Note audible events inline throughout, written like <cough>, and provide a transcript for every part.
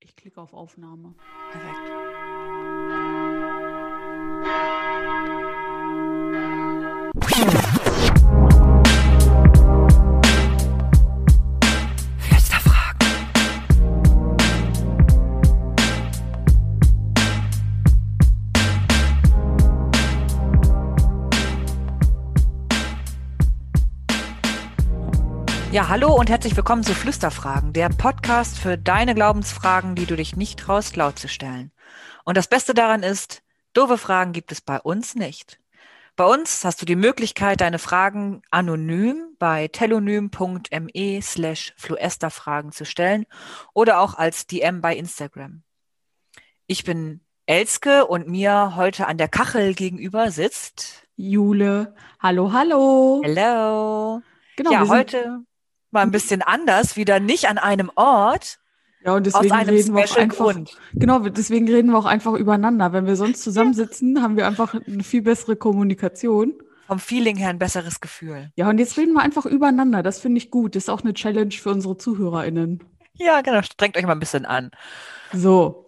Ich klicke auf Aufnahme. Perfekt. Ja, hallo und herzlich willkommen zu Flüsterfragen, der Podcast für deine Glaubensfragen, die du dich nicht traust, laut zu stellen. Und das Beste daran ist, doofe Fragen gibt es bei uns nicht. Bei uns hast du die Möglichkeit, deine Fragen anonym bei telonym.me slash fluesterfragen zu stellen oder auch als DM bei Instagram. Ich bin Elske und mir heute an der Kachel gegenüber sitzt. Jule, hallo, hallo. Hello. Genau, ja, heute mal ein bisschen anders, wieder nicht an einem Ort, Ja, und aus deswegen einem reden wir auch Special einfach. Grund. Genau, deswegen reden wir auch einfach übereinander. Wenn wir sonst zusammensitzen, haben wir einfach eine viel bessere Kommunikation. Vom Feeling her ein besseres Gefühl. Ja, und jetzt reden wir einfach übereinander. Das finde ich gut. Das ist auch eine Challenge für unsere ZuhörerInnen. Ja, genau, strengt euch mal ein bisschen an. So,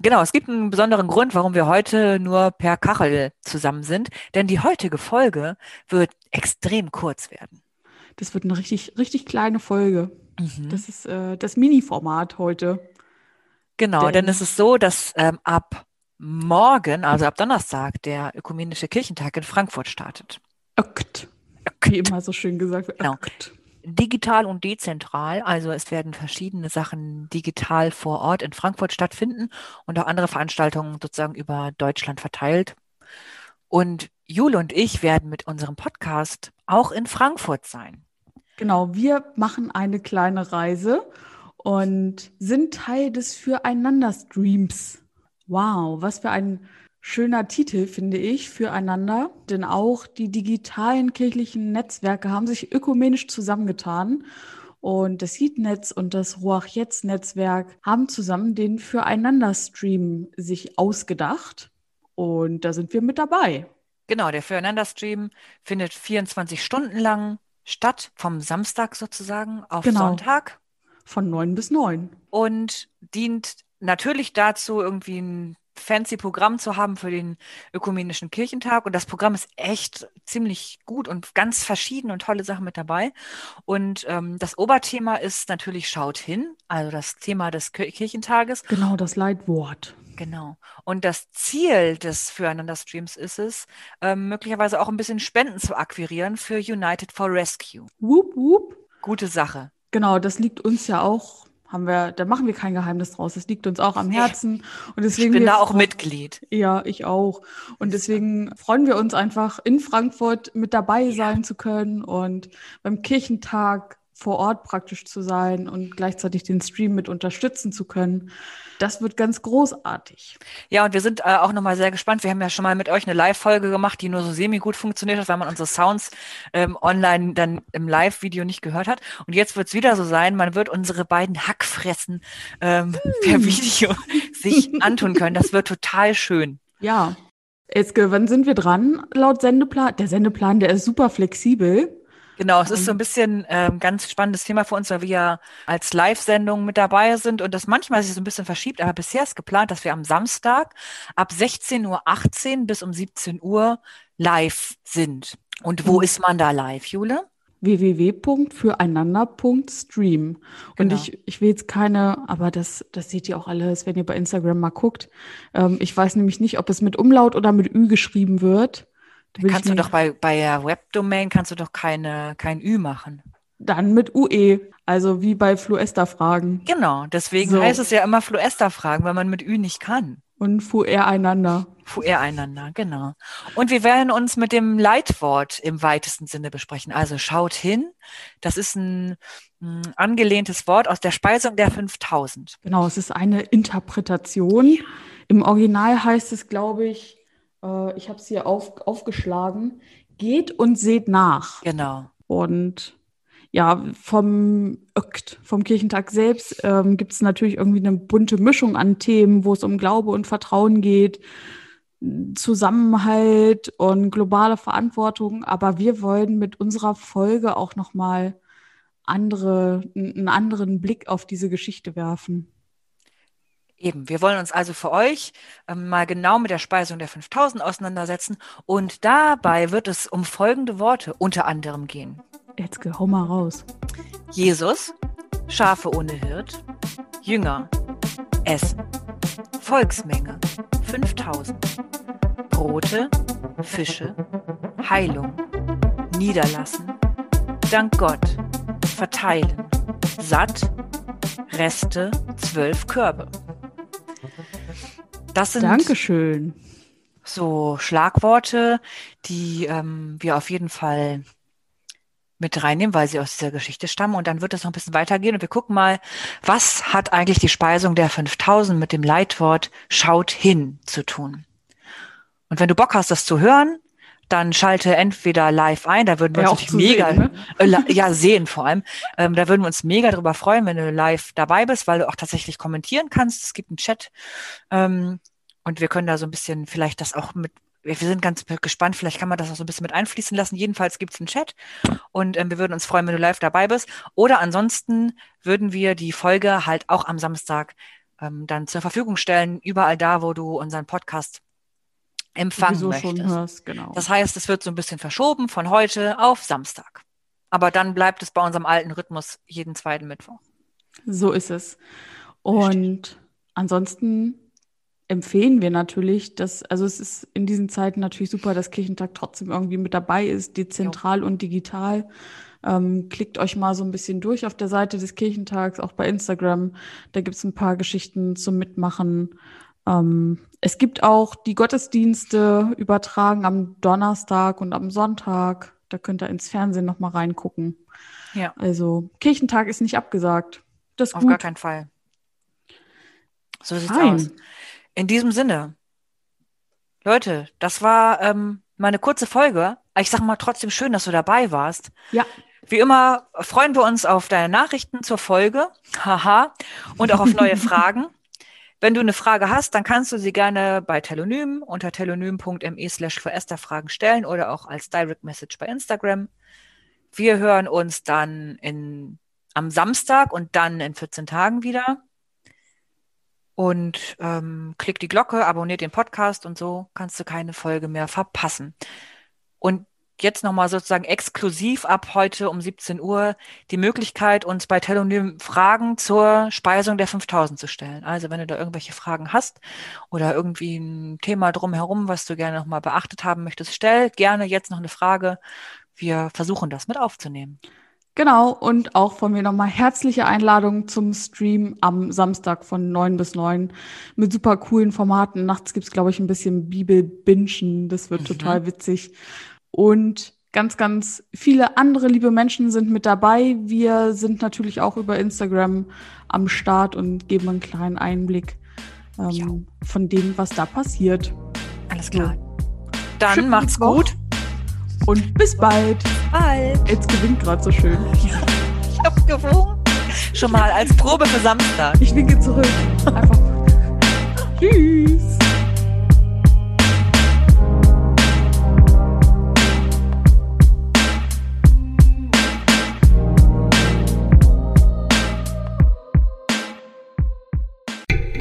Genau, es gibt einen besonderen Grund, warum wir heute nur per Kachel zusammen sind, denn die heutige Folge wird extrem kurz werden. Das wird eine richtig, richtig kleine Folge. Mhm. Das ist äh, das Mini-Format heute. Genau, denn denn- es ist so, dass ähm, ab morgen, also ab Donnerstag, der Ökumenische Kirchentag in Frankfurt startet. Ökt. Wie immer so schön gesagt wird. Genau. Ökt. digital und dezentral. Also es werden verschiedene Sachen digital vor Ort in Frankfurt stattfinden und auch andere Veranstaltungen sozusagen über Deutschland verteilt. Und Jule und ich werden mit unserem Podcast auch in Frankfurt sein. Genau, wir machen eine kleine Reise und sind Teil des Füreinander-Streams. Wow, was für ein schöner Titel, finde ich, Füreinander. Denn auch die digitalen kirchlichen Netzwerke haben sich ökumenisch zusammengetan. Und das Heatnetz und das Ruach-Jetzt-Netzwerk haben zusammen den Füreinander-Stream sich ausgedacht. Und da sind wir mit dabei. Genau, der Füreinander-Stream findet 24 Stunden lang statt, vom Samstag sozusagen auf Genau. Sonntag. Von neun bis neun. und dient natürlich dazu, irgendwie ein fancy Programm zu haben für den Ökumenischen Kirchentag. Und das Programm ist echt ziemlich gut und ganz verschieden und tolle Sachen mit dabei. Und ähm, das Oberthema ist natürlich Schaut hin, also das Thema des Kir- Kirchentages. Genau, das Leitwort. Genau. Und das Ziel des Füreinander-Streams ist es, ähm, möglicherweise auch ein bisschen Spenden zu akquirieren für United for Rescue. Wup, wup. Gute Sache. Genau, das liegt uns ja auch, haben wir, da machen wir kein Geheimnis draus. Das liegt uns auch am. Herzen. Und Ich deswegen bin wir da auch Mitglied. Ja, ich auch. Und deswegen freuen wir uns einfach, in Frankfurt mit dabei sein zu können und beim Kirchentag vor Ort praktisch zu sein und gleichzeitig den Stream mit unterstützen zu können. Das wird ganz großartig. Ja, und wir sind äh, auch nochmal sehr gespannt. Wir haben ja schon mal mit euch eine Live-Folge gemacht, die nur so semi-gut funktioniert hat, weil man unsere Sounds ähm, online dann im Live-Video nicht gehört hat. Und jetzt wird es wieder so sein, man wird unsere beiden Hackfressen ähm, <laughs> per Video sich antun können. Das wird total schön. Ja. Elske, wann sind wir dran laut Sendeplan? Der Sendeplan, der ist super flexibel. Genau, es ist so Ähm. ein bisschen ähm, ganz spannendes Thema für uns, weil wir ja als Live-Sendung mit dabei sind und das manchmal sich so ein bisschen verschiebt, aber bisher ist geplant, dass wir am Samstag ab 16.18 Uhr bis um 17 Uhr live sind. Und wo Mhm. ist man da live, Jule? www.füreinander.stream. Und Genau. ich, ich will jetzt keine, aber das, das seht ihr auch alles, wenn ihr bei Instagram mal guckt. Ähm, ich weiß nämlich nicht, ob es mit Umlaut oder mit Ü geschrieben wird. Da Kannst du doch bei, bei der Webdomain kannst du doch keine, kein Ü machen. Dann mit UE, also wie bei Fluester-Fragen. Genau, deswegen So. heißt es ja immer Fluester-Fragen, weil man mit Ü nicht kann. Und Fuereinander. Fuhr einander, genau. Und wir werden uns mit dem Leitwort im weitesten Sinne besprechen. Also schaut hin, das ist ein, ein angelehntes Wort aus der Speisung der 5000. Genau, es ist eine Interpretation. Im Original heißt es, glaube ich, äh, ich habe es hier auf, aufgeschlagen, geht und seht nach. Genau. Und ja, vom Ökt, vom Kirchentag selbst ähm, gibt es natürlich irgendwie eine bunte Mischung an Themen, wo es um Glaube und Vertrauen geht, Zusammenhalt und globale Verantwortung. Aber wir wollen mit unserer Folge auch nochmal andere, einen anderen Blick auf diese Geschichte werfen. Eben, wir wollen uns also für euch ähm, mal genau mit der Speisung der 5000 auseinandersetzen und dabei wird es um folgende Worte unter anderem gehen. Jetzt hau mal raus. Jesus, Schafe ohne Hirt, Jünger, Essen, Volksmenge, 5000, Brote, Fische, Heilung, Niederlassen, Dank Gott, Verteilen, Satt, Reste, zwölf Körbe. Das sind Dankeschön. so Schlagworte, die ähm, wir auf jeden Fall mit reinnehmen, weil sie aus dieser Geschichte stammen. Und dann wird es noch ein bisschen weitergehen und wir gucken mal, was hat eigentlich die Speisung der 5000 mit dem Leitwort schaut hin zu tun. Und wenn du Bock hast, das zu hören, dann schalte entweder live ein, da würden wir Ja, uns mega, sehen, ne? äh, ja, sehen vor allem, ähm, da würden wir uns mega drüber freuen, wenn du live dabei bist, weil du auch tatsächlich kommentieren kannst. Es gibt einen Chat ähm, und wir können da so ein bisschen vielleicht das auch mit, wir wir sind ganz gespannt, vielleicht kann man das auch so ein bisschen mit einfließen lassen. Jedenfalls gibt es einen Chat und ähm, wir würden uns freuen, wenn du live dabei bist. Oder ansonsten würden wir die Folge halt auch am Samstag ähm, dann zur Verfügung stellen, überall da, wo du unseren Podcast empfangen Sowieso schon möchtest. hörst, genau. Das heißt, es wird so ein bisschen verschoben von heute auf Samstag. Aber dann bleibt es bei unserem alten Rhythmus jeden zweiten Mittwoch. So ist es. Und ansonsten empfehlen wir natürlich, dass, also es ist in diesen Zeiten natürlich super, dass Kirchentag trotzdem irgendwie mit dabei ist, dezentral und digital. Ähm, klickt euch mal so ein bisschen durch auf der Seite des Kirchentags, auch bei Instagram. Da gibt es ein paar Geschichten zum Mitmachen. Ähm, es gibt auch die Gottesdienste übertragen am Donnerstag und am Sonntag. Da könnt ihr ins Fernsehen noch mal reingucken. Ja, Also Kirchentag ist nicht abgesagt. Das ist auf gut. gar keinen Fall. So sieht's Fein. aus. In diesem Sinne, Leute, das war ähm, mal eine kurze Folge. Ich sag mal trotzdem schön, dass du dabei warst. Ja, Wie immer freuen wir uns auf deine Nachrichten zur Folge. Haha. Und auch auf neue <laughs> Fragen. Wenn du eine Frage hast, dann kannst du sie gerne bei Telonym unter telonym.me slash Fragen stellen oder auch als Direct Message bei Instagram. Wir hören uns dann in, am Samstag und dann in 14 Tagen wieder. Und ähm, klick die Glocke, abonniert den Podcast und so kannst du keine Folge mehr verpassen. Und jetzt nochmal sozusagen exklusiv ab heute um 17 Uhr die Möglichkeit, uns bei Telonym Fragen zur Speisung der 5000 zu stellen. Also wenn du da irgendwelche Fragen hast oder irgendwie ein Thema drumherum, was du gerne nochmal beachtet haben möchtest, stell gerne jetzt noch eine Frage. Wir versuchen das mit aufzunehmen. genau. Und auch von mir nochmal herzliche Einladung zum Stream am Samstag von 9 bis 9 mit super coolen Formaten. Nachts gibt's glaube ich, ein bisschen Bibelbinschen. Das wird Mhm. total witzig. Und ganz, ganz viele andere liebe Menschen sind mit dabei. Wir sind natürlich auch über Instagram am Start und geben einen kleinen Einblick ähm, Ja. von dem, was da passiert. Alles klar. Dann Schönen macht's Mittwoch. gut. Und bis bald. Bald. Jetzt gewinnt gerade so schön. Ich hab gewogen. Schon mal als Probe für Samstag. Ich winke zurück. Einfach. <laughs> Tschüss.